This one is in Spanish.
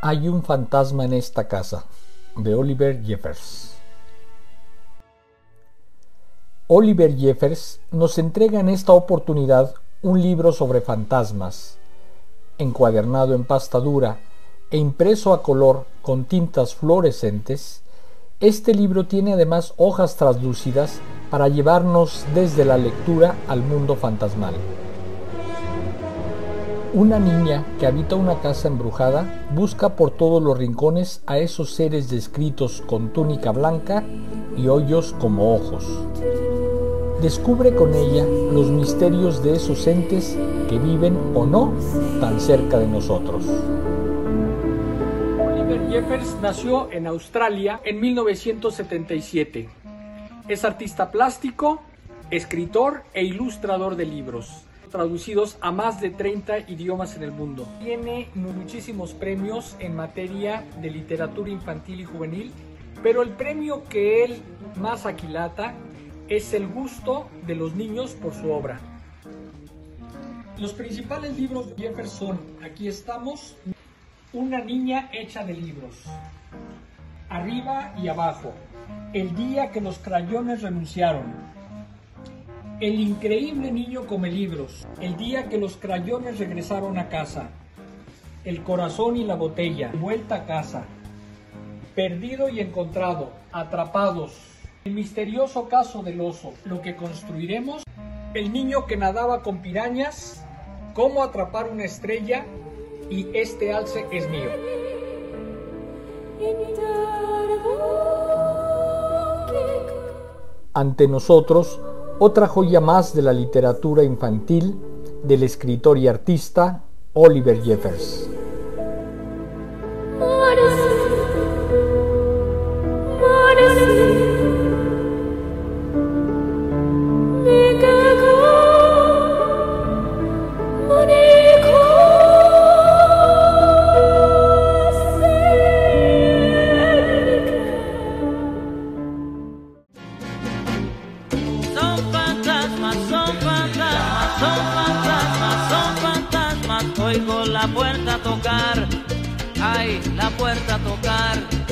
Hay un fantasma en esta casa, de Oliver Jeffers. Oliver Jeffers nos entrega en esta oportunidad un libro sobre fantasmas, encuadernado en pasta dura e impreso a color con tintas fluorescentes. Este libro tiene además hojas translúcidas para llevarnos desde la lectura al mundo fantasmal. Una niña que habita una casa embrujada busca por todos los rincones a esos seres descritos con túnica blanca y hoyos como ojos. Descubre con ella los misterios de esos entes que viven o no tan cerca de nosotros. Oliver Jeffers nació en Australia en 1977. Es artista plástico, escritor e ilustrador de libros traducidos a más de 30 idiomas en el mundo. Tiene muchísimos premios en materia de literatura infantil y juvenil, pero el premio que él más aquilata es el gusto de los niños por su obra. Los principales libros de Jefferson, aquí estamos, Una niña hecha de libros, Arriba y abajo, El día que los crayones renunciaron, el increíble niño come libros, el día que los crayones regresaron a casa, el corazón y la botella, vuelta a casa, perdido y encontrado, atrapados, el misterioso caso del oso, lo que construiremos, el niño que nadaba con pirañas, cómo atrapar una estrella y este alce es mío. Ante nosotros, otra joya más de la literatura infantil del escritor y artista Oliver Jeffers. Oigo la puerta tocar, ay, la puerta tocar